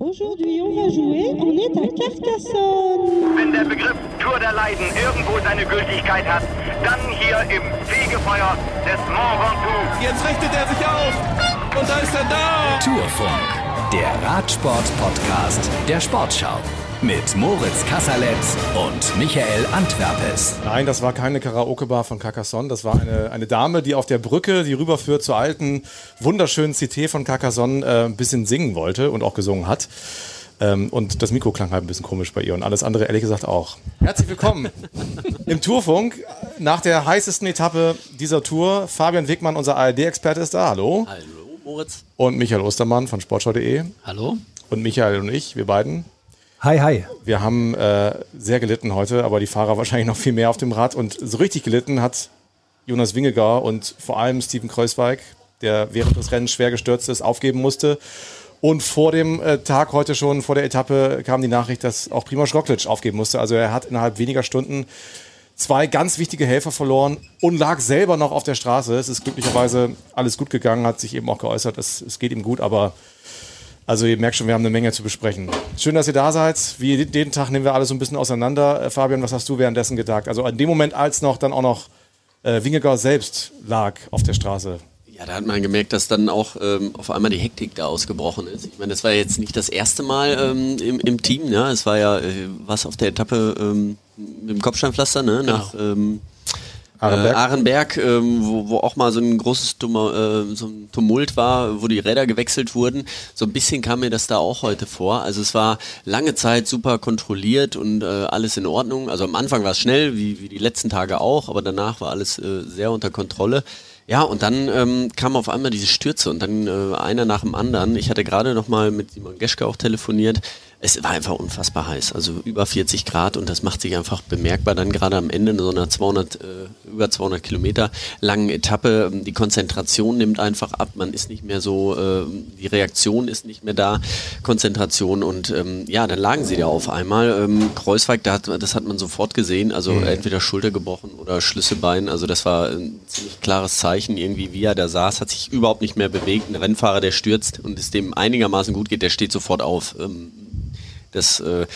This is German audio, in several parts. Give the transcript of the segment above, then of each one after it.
Aujourd'hui, on va jouer, on est à Carcassonne. Wenn der Begriff Tour der Leiden irgendwo seine Gültigkeit hat, dann hier im Fegefeuer des Mont Ventoux. Jetzt richtet er sich auf und da ist er da. Tourfunk, der Radsport-Podcast der Sportschau. Mit Moritz Kasserletz und Michael Antwerpes. Nein, das war keine Karaoke-Bar von Carcassonne. Das war eine, eine Dame, die auf der Brücke, die rüberführt zur alten, wunderschönen Cité von Carcassonne, äh, ein bisschen singen wollte und auch gesungen hat. Ähm, und das Mikro klang halt ein bisschen komisch bei ihr und alles andere ehrlich gesagt auch. Herzlich willkommen im Tourfunk nach der heißesten Etappe dieser Tour. Fabian Wegmann, unser ARD-Experte, ist da. Hallo. Hallo, Moritz. Und Michael Ostermann von sportschau.de. Hallo. Und Michael und ich, wir beiden. Hi, hi. Wir haben äh, sehr gelitten heute, aber die Fahrer wahrscheinlich noch viel mehr auf dem Rad. Und so richtig gelitten hat Jonas Wingegar und vor allem Steven Kreuzweig, der während des Rennens schwer gestürzt ist, aufgeben musste. Und vor dem äh, Tag heute schon, vor der Etappe, kam die Nachricht, dass auch Primoz Roglic aufgeben musste. Also er hat innerhalb weniger Stunden zwei ganz wichtige Helfer verloren und lag selber noch auf der Straße. Es ist glücklicherweise alles gut gegangen, hat sich eben auch geäußert, es, es geht ihm gut, aber also ihr merkt schon, wir haben eine Menge zu besprechen. Schön, dass ihr da seid. Wie jeden Tag nehmen wir alles so ein bisschen auseinander. Äh, Fabian, was hast du währenddessen gedacht? Also in dem Moment, als noch dann auch noch äh, Wingegaard selbst lag auf der Straße. Ja, da hat man gemerkt, dass dann auch ähm, auf einmal die Hektik da ausgebrochen ist. Ich meine, das war jetzt nicht das erste Mal ähm, im, im, Team. Ne? Es war ja äh, was auf der Etappe ähm, mit dem Kopfsteinpflaster ne? Genau. nach ähm, Arenberg, äh, Arenberg ähm, wo, wo auch mal so ein großes Tumor, äh, so ein Tumult war, wo die Räder gewechselt wurden. So ein bisschen kam mir das da auch heute vor. Also es war lange Zeit super kontrolliert und äh, alles in Ordnung. Also am Anfang war es schnell, wie, wie die letzten Tage auch, aber danach war alles äh, sehr unter Kontrolle. Ja, und dann ähm, kam auf einmal diese Stürze und dann äh, einer nach dem anderen. Ich hatte gerade noch mal mit Simon Geschke auch telefoniert es war einfach unfassbar heiß, also über 40 Grad und das macht sich einfach bemerkbar dann gerade am Ende in so einer 200, äh, über 200 Kilometer langen Etappe. Die Konzentration nimmt einfach ab, man ist nicht mehr so, äh, die Reaktion ist nicht mehr da, Konzentration und ähm, ja, dann lagen sie da auf einmal. Ähm, Kreuzweig, da hat, das hat man sofort gesehen, also mhm. entweder Schulter gebrochen oder Schlüsselbein, also das war ein ziemlich klares Zeichen, irgendwie wie er da saß, hat sich überhaupt nicht mehr bewegt. Ein Rennfahrer, der stürzt und es dem einigermaßen gut geht, der steht sofort auf. Ähm, das, äh,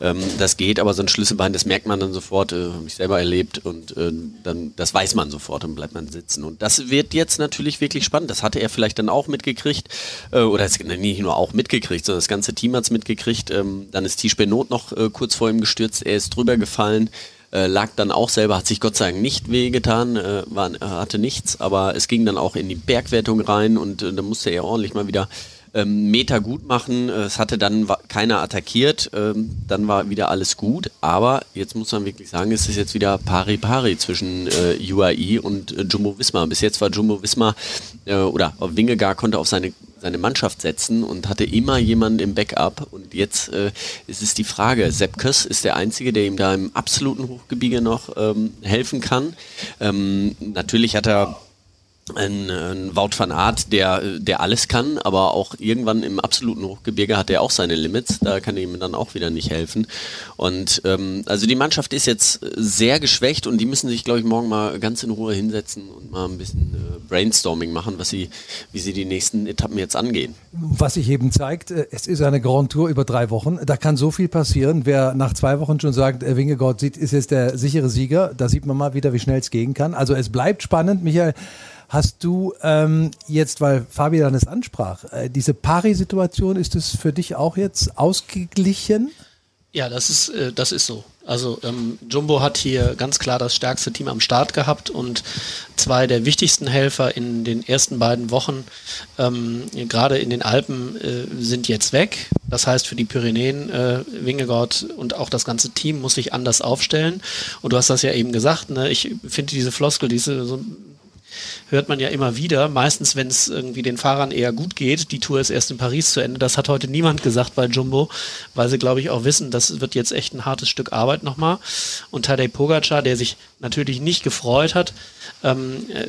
ähm, das geht, aber so ein Schlüsselbein, das merkt man dann sofort, äh, habe ich selber erlebt und äh, dann, das weiß man sofort und bleibt man sitzen. Und das wird jetzt natürlich wirklich spannend. Das hatte er vielleicht dann auch mitgekriegt, oder nicht nur auch mitgekriegt, sondern das ganze Team hat es mitgekriegt. Ähm, dann ist Tisch Benot noch kurz vor ihm gestürzt, er ist drüber gefallen. Lag dann auch selber, hat sich Gott sei Dank nicht wehgetan, war, hatte nichts, aber es ging dann auch in die Bergwertung rein und da musste er ordentlich mal wieder ähm, Meter gut machen. Es hatte dann keiner attackiert, ähm, dann war wieder alles gut. Aber jetzt muss man wirklich sagen, es ist jetzt wieder pari-pari zwischen äh, UAE und äh, Jumbo Wismar. Bis jetzt war Jumbo Wismar äh, oder Wingegar konnte auf seine seine Mannschaft setzen und hatte immer jemanden im Backup. Und jetzt äh, ist es die Frage, Sepp Köss ist der Einzige, der ihm da im absoluten Hochgebirge noch ähm, helfen kann. Ähm, natürlich hat er ein, ein Wout van Aert, der, der alles kann, aber auch irgendwann im absoluten Hochgebirge hat er auch seine Limits. Da kann ihm dann auch wieder nicht helfen. Und ähm, also die Mannschaft ist jetzt sehr geschwächt und die müssen sich, glaube ich, morgen mal ganz in Ruhe hinsetzen und mal ein bisschen äh, Brainstorming machen, was sie, wie sie die nächsten Etappen jetzt angehen. Was sich eben zeigt, äh, es ist eine Grand Tour über drei Wochen. Da kann so viel passieren. Wer nach zwei Wochen schon sagt, äh, sieht, ist jetzt der sichere Sieger, da sieht man mal wieder, wie schnell es gehen kann. Also es bleibt spannend, Michael. Hast du ähm, jetzt, weil Fabian es ansprach, äh, diese Pari-Situation, ist es für dich auch jetzt ausgeglichen? Ja, das ist, äh, das ist so. Also ähm, Jumbo hat hier ganz klar das stärkste Team am Start gehabt und zwei der wichtigsten Helfer in den ersten beiden Wochen, ähm, gerade in den Alpen, äh, sind jetzt weg. Das heißt, für die Pyrenäen, äh, Wingegaard und auch das ganze Team muss sich anders aufstellen. Und du hast das ja eben gesagt, ne? ich finde diese Floskel, diese so hört man ja immer wieder. Meistens, wenn es irgendwie den Fahrern eher gut geht, die Tour ist erst in Paris zu Ende. Das hat heute niemand gesagt bei Jumbo, weil sie, glaube ich, auch wissen, das wird jetzt echt ein hartes Stück Arbeit nochmal. Und Tadej Pogacar, der sich natürlich nicht gefreut hat, ähm, äh,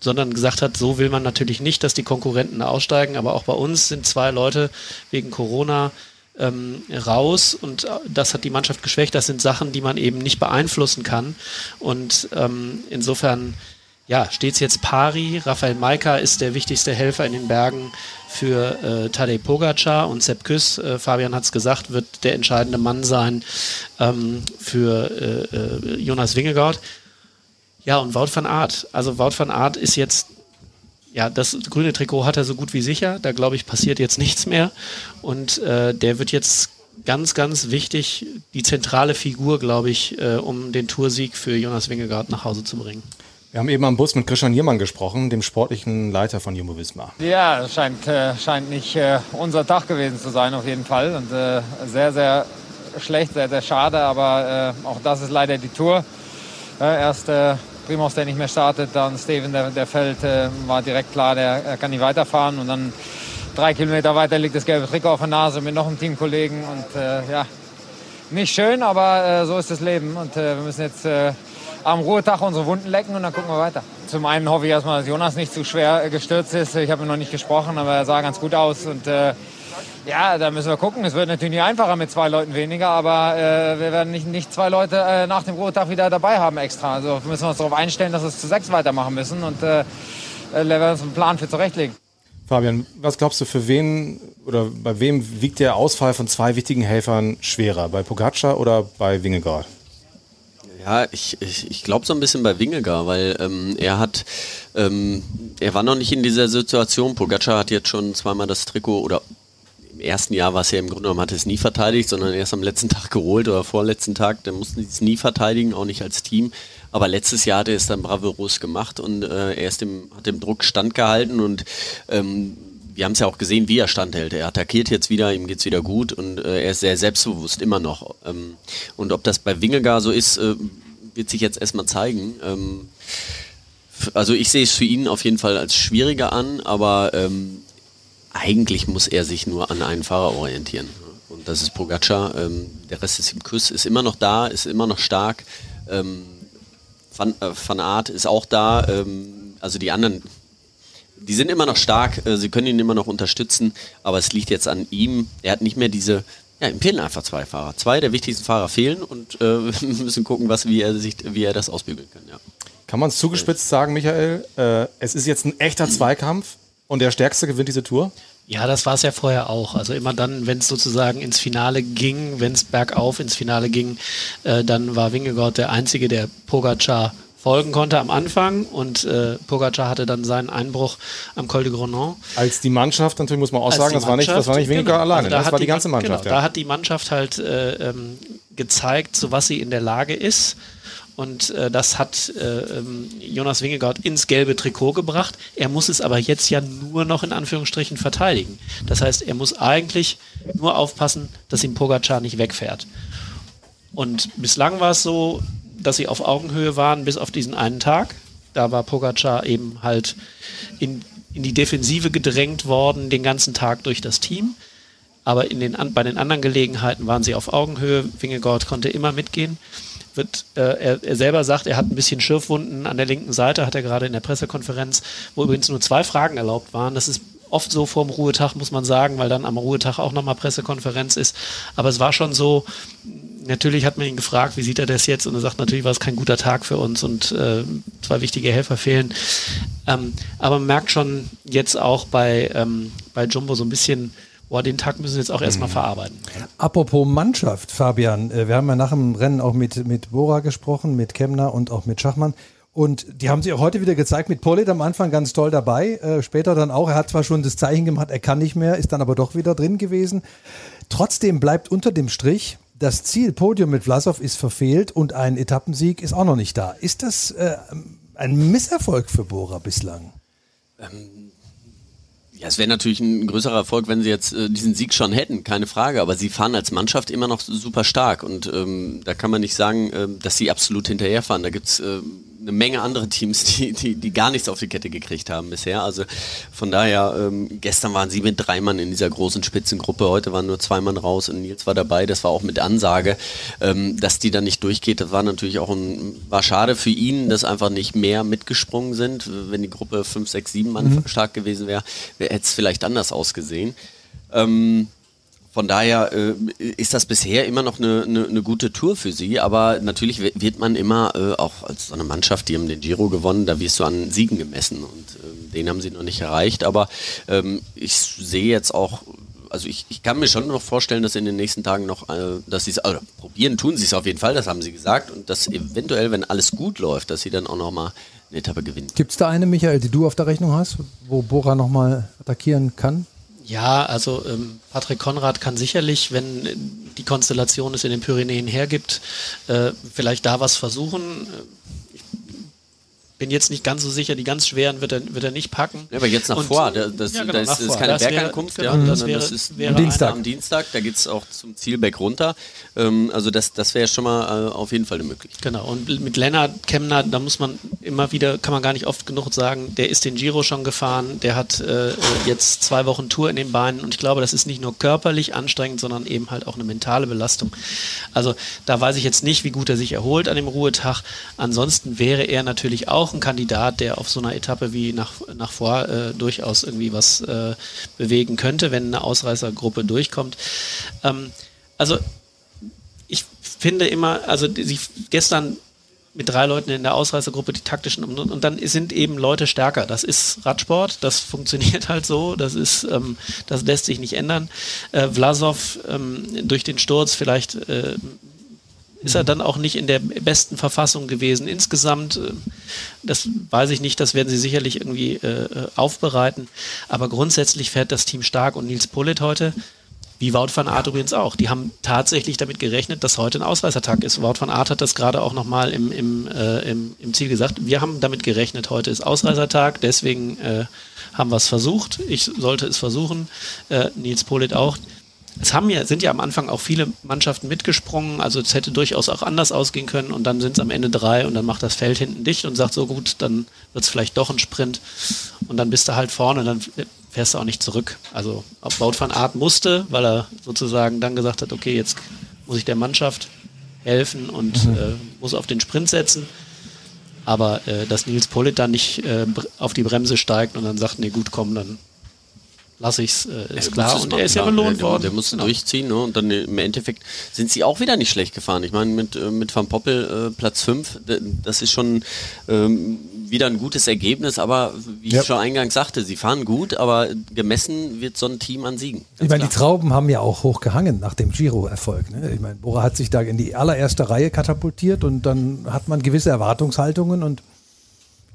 sondern gesagt hat, so will man natürlich nicht, dass die Konkurrenten aussteigen. Aber auch bei uns sind zwei Leute wegen Corona ähm, raus und äh, das hat die Mannschaft geschwächt. Das sind Sachen, die man eben nicht beeinflussen kann. Und ähm, insofern ja, steht es jetzt pari. Raphael Maika ist der wichtigste Helfer in den Bergen für äh, Tadej Pogacar und Sepp Küss, äh, Fabian hat es gesagt, wird der entscheidende Mann sein ähm, für äh, äh, Jonas Wingegaard. Ja, und Wout van Aert. Also Wout van Aert ist jetzt, ja, das grüne Trikot hat er so gut wie sicher. Da glaube ich, passiert jetzt nichts mehr. Und äh, der wird jetzt ganz, ganz wichtig, die zentrale Figur, glaube ich, äh, um den Toursieg für Jonas Wingegaard nach Hause zu bringen. Wir haben eben am Bus mit Christian Niermann gesprochen, dem sportlichen Leiter von Jumbo Visma. Ja, scheint, äh, scheint nicht äh, unser Tag gewesen zu sein, auf jeden Fall. Und äh, sehr, sehr schlecht, sehr, sehr schade. Aber äh, auch das ist leider die Tour. erst äh, Primos, der nicht mehr startet, dann Steven, der, der fällt, äh, war direkt klar, der kann nicht weiterfahren. Und dann drei Kilometer weiter liegt das gelbe Trikot auf der Nase mit noch einem Teamkollegen. Und ja, nicht schön, aber so ist das Leben. Und wir müssen jetzt am Ruhetag unsere Wunden lecken und dann gucken wir weiter. Zum einen hoffe ich erstmal, dass Jonas nicht zu schwer äh, gestürzt ist. Ich habe ihn noch nicht gesprochen, aber er sah ganz gut aus. Und äh, ja, da müssen wir gucken. Es wird natürlich nicht einfacher mit zwei Leuten weniger, aber äh, wir werden nicht, nicht zwei Leute äh, nach dem Ruhetag wieder dabei haben extra. Also müssen wir uns darauf einstellen, dass wir es zu sechs weitermachen müssen und äh, äh werden uns einen Plan für zurechtlegen. Fabian, was glaubst du, für wen oder bei wem wiegt der Ausfall von zwei wichtigen Helfern schwerer? Bei Pogacar oder bei Wingegaard? Ja, ich, ich, ich glaube so ein bisschen bei Wingegar, weil ähm, er hat, ähm, er war noch nicht in dieser Situation. Pogacar hat jetzt schon zweimal das Trikot oder im ersten Jahr war es ja im Grunde genommen, hat es nie verteidigt, sondern erst am letzten Tag geholt oder vorletzten Tag. Dann mussten sie es nie verteidigen, auch nicht als Team. Aber letztes Jahr hat er es dann bravourös gemacht und äh, er ist dem, hat dem Druck standgehalten und ähm, wir haben es ja auch gesehen, wie er standhält. Er attackiert jetzt wieder, ihm geht es wieder gut und äh, er ist sehr selbstbewusst, immer noch. Ähm, und ob das bei Wingegar so ist, äh, wird sich jetzt erstmal zeigen. Ähm, also ich sehe es für ihn auf jeden Fall als schwieriger an, aber ähm, eigentlich muss er sich nur an einen Fahrer orientieren. Und das ist Pogacar. Ähm, der Rest ist im Kuss, ist immer noch da, ist immer noch stark. Ähm, Van, äh, Van Aert ist auch da. Ähm, also die anderen die sind immer noch stark, äh, sie können ihn immer noch unterstützen, aber es liegt jetzt an ihm. Er hat nicht mehr diese, ja, ihm fehlen einfach zwei Fahrer. Zwei der wichtigsten Fahrer fehlen und äh, wir müssen gucken, was, wie, er sich, wie er das ausbügeln kann. Ja. Kann man es zugespitzt sagen, Michael? Äh, es ist jetzt ein echter Zweikampf und der Stärkste gewinnt diese Tour? Ja, das war es ja vorher auch. Also immer dann, wenn es sozusagen ins Finale ging, wenn es bergauf ins Finale ging, äh, dann war Wingegaard der Einzige, der Pogacar folgen konnte am Anfang und äh, Pogacar hatte dann seinen Einbruch am Col de Grenon. Als die Mannschaft, natürlich muss man auch sagen, das war nicht, das war nicht weniger genau. alleine, also da das war die, die ganze Mannschaft. Genau, ja. Da hat die Mannschaft halt äh, ähm, gezeigt, zu was sie in der Lage ist. Und äh, das hat äh, ähm, Jonas Wingegaard ins gelbe Trikot gebracht. Er muss es aber jetzt ja nur noch in Anführungsstrichen verteidigen. Das heißt, er muss eigentlich nur aufpassen, dass ihm Pogacar nicht wegfährt. Und bislang war es so, dass sie auf Augenhöhe waren, bis auf diesen einen Tag. Da war Pogacar eben halt in, in die Defensive gedrängt worden, den ganzen Tag durch das Team. Aber in den, bei den anderen Gelegenheiten waren sie auf Augenhöhe. Wingegaard konnte immer mitgehen. Wird, äh, er, er, selber sagt, er hat ein bisschen Schürfwunden an der linken Seite, hat er gerade in der Pressekonferenz, wo übrigens nur zwei Fragen erlaubt waren. Das ist oft so vorm Ruhetag, muss man sagen, weil dann am Ruhetag auch nochmal Pressekonferenz ist. Aber es war schon so, natürlich hat man ihn gefragt, wie sieht er das jetzt? Und er sagt, natürlich war es kein guter Tag für uns und äh, zwei wichtige Helfer fehlen. Ähm, aber man merkt schon jetzt auch bei, ähm, bei Jumbo so ein bisschen, boah, den Tag müssen wir jetzt auch erstmal mhm. verarbeiten. Apropos Mannschaft, Fabian, äh, wir haben ja nach dem Rennen auch mit, mit Bora gesprochen, mit Kemner und auch mit Schachmann. Und die haben sich auch heute wieder gezeigt mit Polit am Anfang ganz toll dabei, äh, später dann auch. Er hat zwar schon das Zeichen gemacht, er kann nicht mehr, ist dann aber doch wieder drin gewesen. Trotzdem bleibt unter dem Strich, das Ziel Podium mit Vlasov ist verfehlt und ein Etappensieg ist auch noch nicht da. Ist das äh, ein Misserfolg für Bora bislang? Ähm, ja, es wäre natürlich ein größerer Erfolg, wenn sie jetzt äh, diesen Sieg schon hätten, keine Frage. Aber sie fahren als Mannschaft immer noch super stark und ähm, da kann man nicht sagen, äh, dass sie absolut hinterherfahren. Da gibt's äh, eine Menge andere Teams, die, die, die gar nichts auf die Kette gekriegt haben bisher. Also von daher, ähm, gestern waren sie mit drei Mann in dieser großen Spitzengruppe, heute waren nur zwei Mann raus und Nils war dabei. Das war auch mit Ansage, ähm, dass die dann nicht durchgeht. Das war natürlich auch ein, war schade für ihn, dass einfach nicht mehr mitgesprungen sind. Wenn die Gruppe fünf, sechs, sieben Mann mhm. stark gewesen wäre, hätte es vielleicht anders ausgesehen. Ähm, von daher äh, ist das bisher immer noch eine, eine, eine, gute Tour für sie, aber natürlich wird man immer, äh, auch als so eine Mannschaft, die haben den Giro gewonnen, da wirst du an Siegen gemessen und äh, den haben sie noch nicht erreicht, aber ähm, ich sehe jetzt auch also ich, ich kann mir schon noch vorstellen, dass in den nächsten Tagen noch, äh, dass sie es, also probieren tun sie es auf jeden Fall, das haben sie gesagt und dass eventuell, wenn alles gut läuft, dass sie dann auch noch mal eine Etappe gewinnen. Gibt es da eine, Michael, die du auf der Rechnung hast, wo Bora noch mal attackieren kann? Ja, also ähm, Patrick Konrad kann sicherlich, wenn die Konstellation es in den Pyrenäen hergibt, äh, vielleicht da was versuchen bin jetzt nicht ganz so sicher, die ganz schweren wird er, wird er nicht packen. Ja, aber jetzt nach und, vor, das, das, ja, genau, das, das ist keine das Bergankunft, wäre, genau, ja, das, wäre, das ist wäre Dienstag. am Dienstag, da geht es auch zum Zielberg runter. Ähm, also das, das wäre schon mal äh, auf jeden Fall eine Möglichkeit. Genau, und mit Lennart Kemner, da muss man immer wieder, kann man gar nicht oft genug sagen, der ist den Giro schon gefahren, der hat äh, jetzt zwei Wochen Tour in den Beinen und ich glaube, das ist nicht nur körperlich anstrengend, sondern eben halt auch eine mentale Belastung. Also da weiß ich jetzt nicht, wie gut er sich erholt an dem Ruhetag. Ansonsten wäre er natürlich auch auch ein Kandidat, der auf so einer Etappe wie nach, nach vor äh, durchaus irgendwie was äh, bewegen könnte, wenn eine Ausreißergruppe durchkommt. Ähm, also ich finde immer, also sie gestern mit drei Leuten in der Ausreißergruppe die taktischen und, und, dann sind eben Leute stärker. Das ist Radsport, das funktioniert halt so, das ist, ähm, das lässt sich nicht ändern. Äh, Vlasov ähm, durch den Sturz vielleicht äh, ist er dann auch nicht in der besten Verfassung gewesen. Insgesamt, äh, das weiß ich nicht, das werden sie sicherlich irgendwie äh, aufbereiten. Aber grundsätzlich fährt das Team stark und Nils Pullet heute, wie Wout van Aert übrigens auch, die haben tatsächlich damit gerechnet, dass heute ein Ausreißertag ist. Wout van Aert hat das gerade auch nochmal im, im, äh, im, im Ziel gesagt. Wir haben damit gerechnet, heute ist Ausreißertag, deswegen äh, haben wir es versucht. Ich sollte es versuchen, äh, Nils Pullet auch es haben ja, sind ja am Anfang auch viele Mannschaften mitgesprungen, also es hätte durchaus auch anders ausgehen können und dann sind es am Ende drei und dann macht das Feld hinten dicht und sagt so gut, dann wird es vielleicht doch ein Sprint und dann bist du halt vorne, dann fährst du auch nicht zurück. Also Baut van Art musste, weil er sozusagen dann gesagt hat, okay, jetzt muss ich der Mannschaft helfen und mhm. äh, muss auf den Sprint setzen. Aber äh, dass Nils Pollitt dann nicht äh, auf die Bremse steigt und dann sagt, nee gut, komm, dann lasse ich es, äh, ist klar. Und er ist ja belohnt der, worden. Der musste genau. durchziehen ne? und dann im Endeffekt sind sie auch wieder nicht schlecht gefahren. Ich meine, mit, äh, mit Van Poppel äh, Platz 5, das ist schon ähm, wieder ein gutes Ergebnis, aber wie ja. ich schon eingangs sagte, sie fahren gut, aber gemessen wird so ein Team an Siegen. Ich meine, die Trauben haben ja auch hoch gehangen nach dem Giro-Erfolg. Ne? Ich meine, Bora hat sich da in die allererste Reihe katapultiert und dann hat man gewisse Erwartungshaltungen und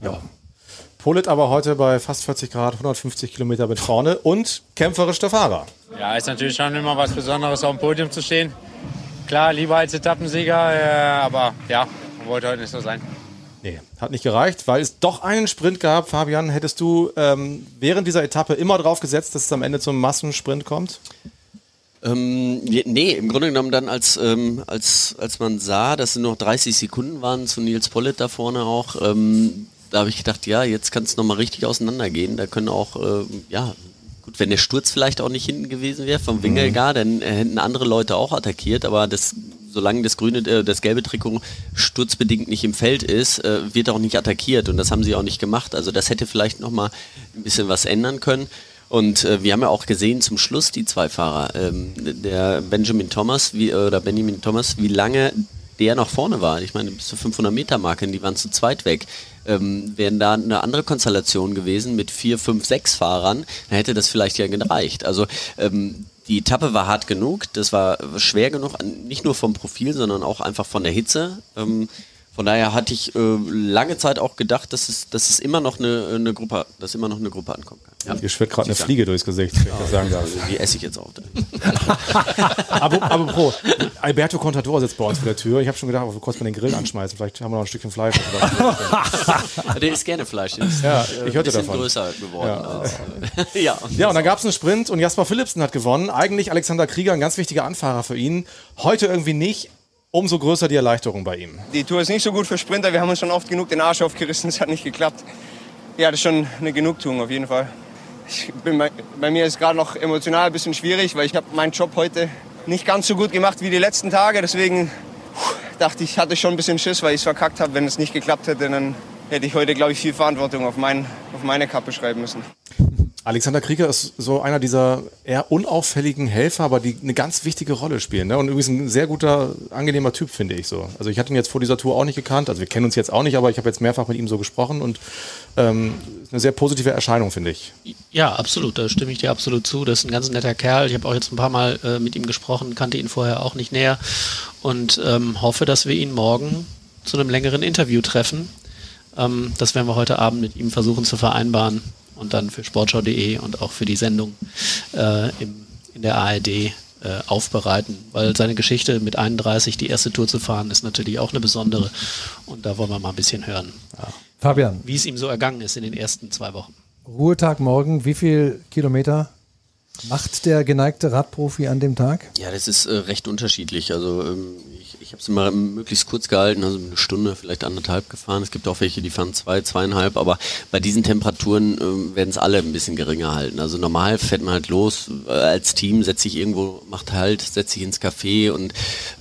ja. Polit aber heute bei fast 40 Grad, 150 Kilometer mit vorne und kämpferisch der Fahrer. Ja, ist natürlich schon immer was Besonderes, auf dem Podium zu stehen. Klar, lieber als Etappensieger, äh, aber ja, wollte heute nicht so sein. Nee, hat nicht gereicht, weil es doch einen Sprint gab. Fabian, hättest du ähm, während dieser Etappe immer drauf gesetzt, dass es am Ende zum Massensprint kommt? Ähm, nee, im Grunde genommen dann, als, ähm, als, als man sah, dass es nur noch 30 Sekunden waren zu Nils Pollitt da vorne auch, ähm, da habe ich gedacht, ja, jetzt kann es nochmal richtig auseinandergehen. Da können auch, äh, ja, gut, wenn der Sturz vielleicht auch nicht hinten gewesen wäre vom Wingelgar, mhm. dann hätten andere Leute auch attackiert, aber das, solange das grüne, äh, das gelbe Trikot sturzbedingt nicht im Feld ist, äh, wird auch nicht attackiert und das haben sie auch nicht gemacht. Also das hätte vielleicht nochmal ein bisschen was ändern können. Und äh, wir haben ja auch gesehen zum Schluss die zwei Fahrer, ähm, der Benjamin Thomas wie, oder Benjamin Thomas, wie lange der noch vorne war. Ich meine, bis zur 500 Meter Marke, die waren zu zweit weg. Ähm, wären da eine andere Konstellation gewesen mit vier, fünf, sechs Fahrern, dann hätte das vielleicht ja gereicht. Also ähm, die Etappe war hart genug, das war schwer genug, nicht nur vom Profil, sondern auch einfach von der Hitze. Ähm, von daher hatte ich äh, lange Zeit auch gedacht, dass es, dass es immer noch eine, eine Gruppe, dass immer noch eine Gruppe ankommen kann. Ja. Hier schwirrt gerade eine Fliege durchs Gesicht, kann ich sagen Also, die esse ich jetzt auch. aber, aber Pro, Alberto Contador sitzt bei uns vor der Tür. Ich habe schon gedacht, ob wir kurz mal den Grill anschmeißen. Vielleicht haben wir noch ein Stückchen Fleisch. der isst gerne Fleisch. Der ist ja, äh, ich hörte davon. größer geworden. Ja, als, äh, ja. ja, und dann gab es einen Sprint und Jasper Philipsen hat gewonnen. Eigentlich Alexander Krieger, ein ganz wichtiger Anfahrer für ihn. Heute irgendwie nicht umso größer die Erleichterung bei ihm. Die Tour ist nicht so gut für Sprinter. Wir haben uns schon oft genug den Arsch aufgerissen. Es hat nicht geklappt. Ja, das ist schon eine Genugtuung auf jeden Fall. Bei, bei, mir ist gerade noch emotional ein bisschen schwierig, weil ich habe meinen Job heute nicht ganz so gut gemacht wie die letzten Tage. Deswegen dachte ich, hatte schon ein bisschen Schiss, weil ich es verkackt habe. Wenn es nicht geklappt hätte, dann hätte ich heute, glaube ich, viel Verantwortung auf, mein, auf meine Kappe schreiben müssen. Alexander Krieger ist so einer dieser eher unauffälligen Helfer, aber die eine ganz wichtige Rolle spielen. Ne? Und übrigens ein sehr guter, angenehmer Typ, finde ich so. Also ich hatte ihn jetzt vor dieser Tour auch nicht gekannt. Also wir kennen uns jetzt auch nicht, aber ich habe jetzt mehrfach mit ihm so gesprochen und ähm, eine sehr positive Erscheinung, finde ich. Ja, absolut. Da stimme ich dir absolut zu. Das ist ein ganz netter Kerl. Ich habe auch jetzt ein paar Mal äh, mit ihm gesprochen, kannte ihn vorher auch nicht näher und ähm, hoffe, dass wir ihn morgen zu einem längeren Interview treffen. Ähm, das werden wir heute Abend mit ihm versuchen zu vereinbaren und dann für sportschau.de und auch für die Sendung äh, im, in der ARD äh, aufbereiten, weil seine Geschichte mit 31 die erste Tour zu fahren ist natürlich auch eine besondere und da wollen wir mal ein bisschen hören. Ja. Fabian. Wie es ihm so ergangen ist in den ersten zwei Wochen. Ruhetag morgen, wie viel Kilometer macht der geneigte Radprofi an dem Tag? Ja, das ist äh, recht unterschiedlich. Also ähm, ich, ich habe es immer möglichst kurz gehalten, also eine Stunde, vielleicht anderthalb gefahren. Es gibt auch welche, die fahren zwei, zweieinhalb, aber bei diesen Temperaturen äh, werden es alle ein bisschen geringer halten. Also normal fährt man halt los, äh, als Team setzt sich irgendwo, macht halt, setzt sich ins Café und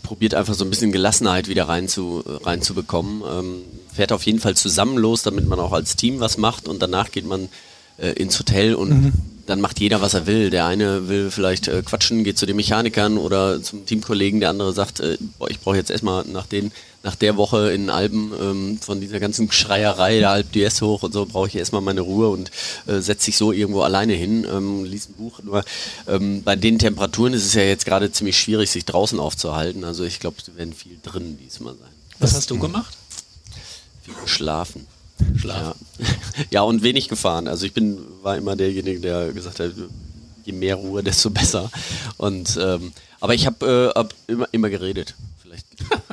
probiert einfach so ein bisschen Gelassenheit wieder rein zu, äh, reinzubekommen. Ähm, fährt auf jeden Fall zusammen los, damit man auch als Team was macht und danach geht man äh, ins Hotel und mhm dann macht jeder, was er will. Der eine will vielleicht äh, quatschen, geht zu den Mechanikern oder zum Teamkollegen, der andere sagt, äh, boah, ich brauche jetzt erstmal nach den, nach der Woche in Alben ähm, von dieser ganzen Schreierei der Alp d'Huez hoch und so brauche ich erstmal meine Ruhe und äh, setze sich so irgendwo alleine hin, ähm, liest ein Buch. Nur ähm, bei den Temperaturen ist es ja jetzt gerade ziemlich schwierig, sich draußen aufzuhalten. Also ich glaube, sie werden viel drin diesmal sein. Was hast du gemacht? Viel geschlafen. Schlaf. Ja. ja, und wenig gefahren. Also ich bin, war immer derjenige, der gesagt hat, je mehr Ruhe, desto besser. Und ähm, aber ich habe äh, hab immer, immer geredet.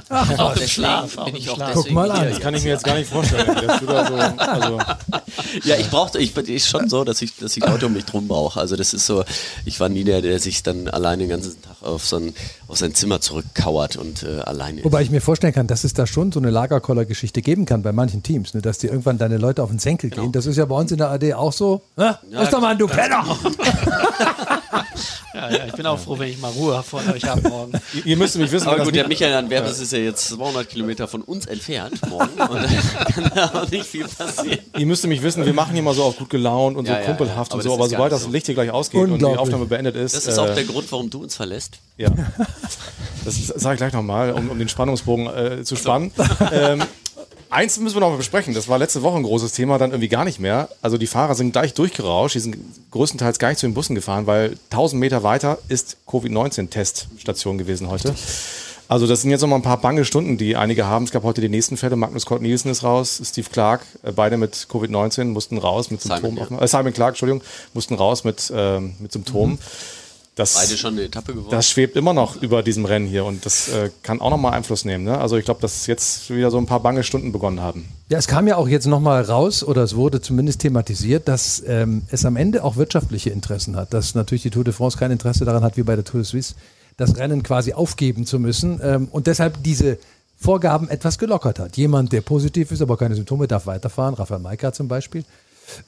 Ach, auch im Schlaf. Bin ich auch Guck mal an. Das kann ich mir jetzt gar nicht vorstellen. So, also ja, ich brauchte, ich bin schon so, dass ich, dass ich Leute um mich drum brauche. Also das ist so, ich war nie der, der sich dann alleine den ganzen Tag auf, so ein, auf sein Zimmer zurückkauert und äh, alleine. Wobei ich mir vorstellen kann, dass es da schon so eine Lagerkoller-Geschichte geben kann bei manchen Teams, ne, dass die irgendwann deine Leute auf den Senkel genau. gehen. Das ist ja bei uns in der AD auch so. Ja, Was doch mal, du Penner! ja, ja, ich bin auch froh, wenn ich mal Ruhe vor euch habe morgen. Ihr, ihr müsst mich wissen. Aber gut, der Michael Anwerbes ja. ist ja jetzt 200 Kilometer von uns entfernt morgen. Und kann da auch nicht viel passieren. Ihr müsst mich wissen, wir machen hier mal so auf gut gelaunt und so ja, kumpelhaft und so, aber sobald das Licht hier gleich ausgeht und die Aufnahme beendet ist. Das ist auch äh, der Grund, warum du uns verlässt. Ja. Das sage ich gleich nochmal, um, um den Spannungsbogen äh, zu spannen. ähm, Eins müssen wir noch mal besprechen. Das war letzte Woche ein großes Thema, dann irgendwie gar nicht mehr. Also die Fahrer sind gleich durchgerauscht. Die sind größtenteils gar nicht zu den Bussen gefahren, weil 1000 Meter weiter ist Covid-19-Teststation gewesen heute. Also das sind jetzt noch mal ein paar bange Stunden, die einige haben. Es gab heute die nächsten Fälle. Magnus Kort Nielsen ist raus, Steve Clark, äh, beide mit Covid-19 mussten raus mit Symptomen. Simon, ja. äh, Simon Clark, Entschuldigung, mussten raus mit, äh, mit Symptomen. Mhm. Das, Beide schon eine Etappe gewonnen. Das schwebt immer noch über diesem Rennen hier und das äh, kann auch nochmal Einfluss nehmen. Ne? Also ich glaube, dass jetzt wieder so ein paar bange Stunden begonnen haben. Ja, es kam ja auch jetzt nochmal raus oder es wurde zumindest thematisiert, dass ähm, es am Ende auch wirtschaftliche Interessen hat. Dass natürlich die Tour de France kein Interesse daran hat, wie bei der Tour de Suisse, das Rennen quasi aufgeben zu müssen ähm, und deshalb diese Vorgaben etwas gelockert hat. Jemand, der positiv ist, aber keine Symptome, darf weiterfahren. Raphael Maika zum Beispiel.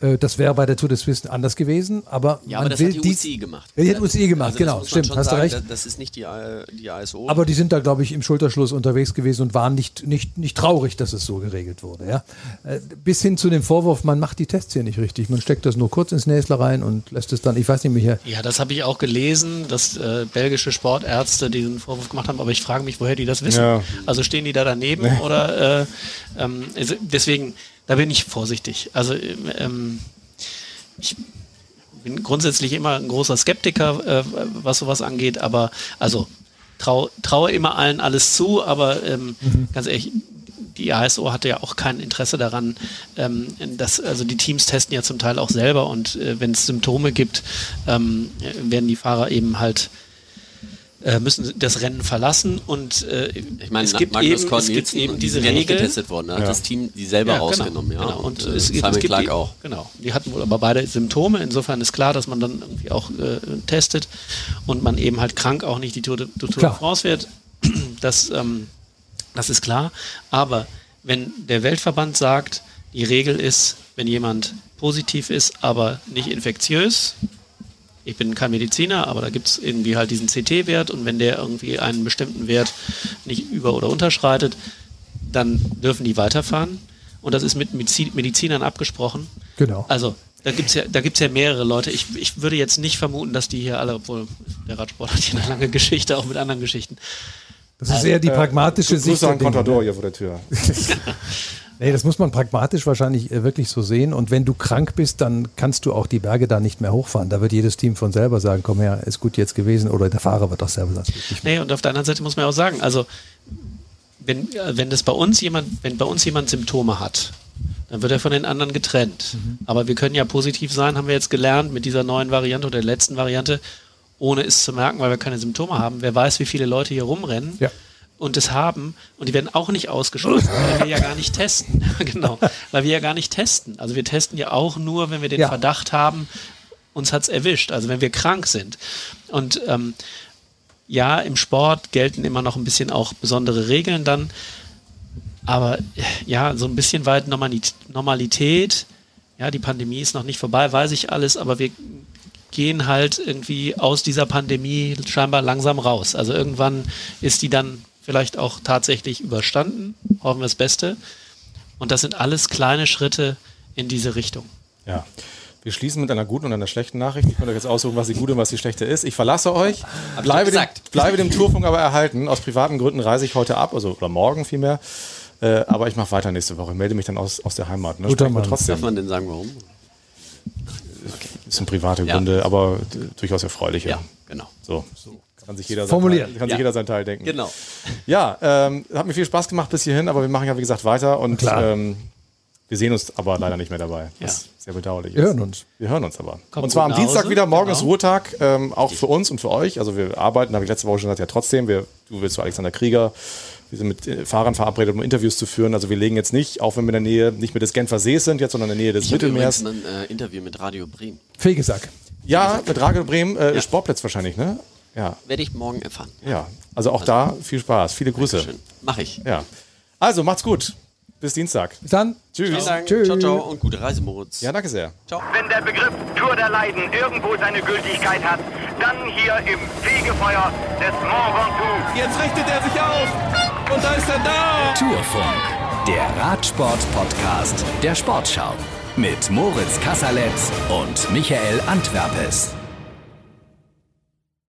Äh, das wäre bei der Tour de Suisse anders gewesen, aber ja, aber das will hat die UCI gemacht. Ja, die hat UCI gemacht, also genau, stimmt, hast sagen, du recht. Das ist nicht die, die ASO. Aber die sind da, glaube ich, im Schulterschluss unterwegs gewesen und waren nicht, nicht, nicht traurig, dass es so geregelt wurde. Ja? Äh, bis hin zu dem Vorwurf, man macht die Tests hier nicht richtig. Man steckt das nur kurz ins Näsler rein und lässt es dann, ich weiß nicht mehr. Ja, das habe ich auch gelesen, dass äh, belgische Sportärzte diesen Vorwurf gemacht haben, aber ich frage mich, woher die das wissen. Ja. Also stehen die da daneben oder äh, ähm, also deswegen, da bin ich vorsichtig. Also ähm, ich bin grundsätzlich immer ein großer Skeptiker, äh, was sowas angeht, aber also trau, traue immer allen alles zu, aber ähm, mhm. ganz ehrlich, die ASO hatte ja auch kein Interesse daran, ähm, dass, also die Teams testen ja zum Teil auch selber und äh, wenn es Symptome gibt, ähm, werden die Fahrer eben halt äh, müssen das Rennen verlassen und äh, ich meine, es gibt Magnus eben, es gibt eben diese die Regel. Ja getestet worden, da ja. hat das Team die selber ja, genau, rausgenommen, ja. Genau. Und, und äh, es, Simon es Clark die, auch. Genau. Die hatten wohl aber beide Symptome. Insofern ist klar, dass man dann irgendwie auch äh, testet und man eben halt krank auch nicht die Tour de, Tour de France wird. Das, ähm, das ist klar. Aber wenn der Weltverband sagt, die Regel ist, wenn jemand positiv ist, aber nicht infektiös, ich bin kein Mediziner, aber da gibt es irgendwie halt diesen CT-Wert und wenn der irgendwie einen bestimmten Wert nicht über- oder unterschreitet, dann dürfen die weiterfahren. Und das ist mit Medizinern abgesprochen. Genau. Also Da gibt es ja, da gibt's ja mehrere Leute. Ich, ich würde jetzt nicht vermuten, dass die hier alle, obwohl der Radsport hat hier eine lange Geschichte, auch mit anderen Geschichten. Das ist eher die pragmatische äh, Sicht. Grüße an Dinge, Contador ne? hier vor der Tür. Nee, das muss man pragmatisch wahrscheinlich äh, wirklich so sehen. Und wenn du krank bist, dann kannst du auch die Berge da nicht mehr hochfahren. Da wird jedes Team von selber sagen, komm her, ist gut jetzt gewesen. Oder der Fahrer wird doch selber sagen. Nee, und auf der anderen Seite muss man auch sagen, also wenn, äh, wenn das bei uns jemand, wenn bei uns jemand Symptome hat, dann wird er von den anderen getrennt. Aber wir können ja positiv sein, haben wir jetzt gelernt mit dieser neuen Variante oder der letzten Variante, ohne es zu merken, weil wir keine Symptome haben. Wer weiß, wie viele Leute hier rumrennen Ja. Und es haben und die werden auch nicht ausgeschlossen, weil wir ja gar nicht testen. genau, weil wir ja gar nicht testen. Also wir testen ja auch nur, wenn wir den Ja. Verdacht haben, uns hat's erwischt, also wenn wir krank sind. Und ähm, ja, im Sport gelten immer noch ein bisschen auch besondere Regeln dann, aber ja, so ein bisschen weit Normalit- Normalität. Ja, die Pandemie ist noch nicht vorbei, weiß ich alles, aber wir gehen halt irgendwie aus dieser Pandemie scheinbar langsam raus. Also irgendwann ist die dann vielleicht auch tatsächlich überstanden, hoffen wir das Beste. Und das sind alles kleine Schritte in diese Richtung. Ja. Wir schließen mit einer guten und einer schlechten Nachricht. Ich könnt euch jetzt aussuchen, was die gute und was die schlechte ist. Ich verlasse euch, bleibe dem, bleibe dem Tourfunk aber erhalten. Aus privaten Gründen reise ich heute ab, also oder morgen vielmehr. Äh, aber ich mache weiter nächste Woche. Melde mich dann aus, aus der Heimat. Ne? Guter Mann. trotzdem. Darf man denn sagen, warum? Das sind private Ja. Gründe, aber durchaus erfreuliche. Ja, genau. So. Kann sich jeder, Formulieren. Sein Teil, kann Ja. sich jeder seinen Teil denken. Genau. Ja, ähm, hat mir viel Spaß gemacht bis hierhin, aber wir machen ja wie gesagt weiter und Klar. ähm, wir sehen uns aber leider nicht mehr dabei. Was Ja. sehr bedauerlich Wir ist. hören uns. Wir hören uns aber. Kommt und zwar am Dienstag Hause. wieder, morgen Genau. ist Ruhetag, ähm, auch für uns und für euch. Also wir arbeiten, habe ich letzte Woche schon gesagt, ja trotzdem. Wir, du willst zu Alexander Krieger. Wir sind mit äh, Fahrern verabredet, um Interviews zu führen. Also wir legen jetzt nicht, auch wenn wir in der Nähe, nicht mehr des Genfer Sees sind jetzt, sondern in der Nähe des Ich Mittelmeers. übrigens ein äh, Interview mit Radio Bremen. Fegesack. Ja, mit Radio Bremen, äh, Ja. Sportplatz wahrscheinlich, ne? Ja, Werde ich morgen erfahren. ja. Also auch da viel Spaß, viele Grüße. Schön. Mach ich. Ja. Also macht's gut. Bis Dienstag. Bis dann. Tschüss. Vielen Dank. Tschüss. Ciao, ciao und gute Reise, Moritz. Ja, danke sehr. Wenn der Begriff Tour der Leiden irgendwo seine Gültigkeit hat, dann hier im Fegefeuer des Mont Ventoux. Jetzt richtet er sich auf. Und da ist er da. Tourfunk, der Radsport-Podcast der Sportschau. Mit Moritz Kasserletz und Michael Antwerpes.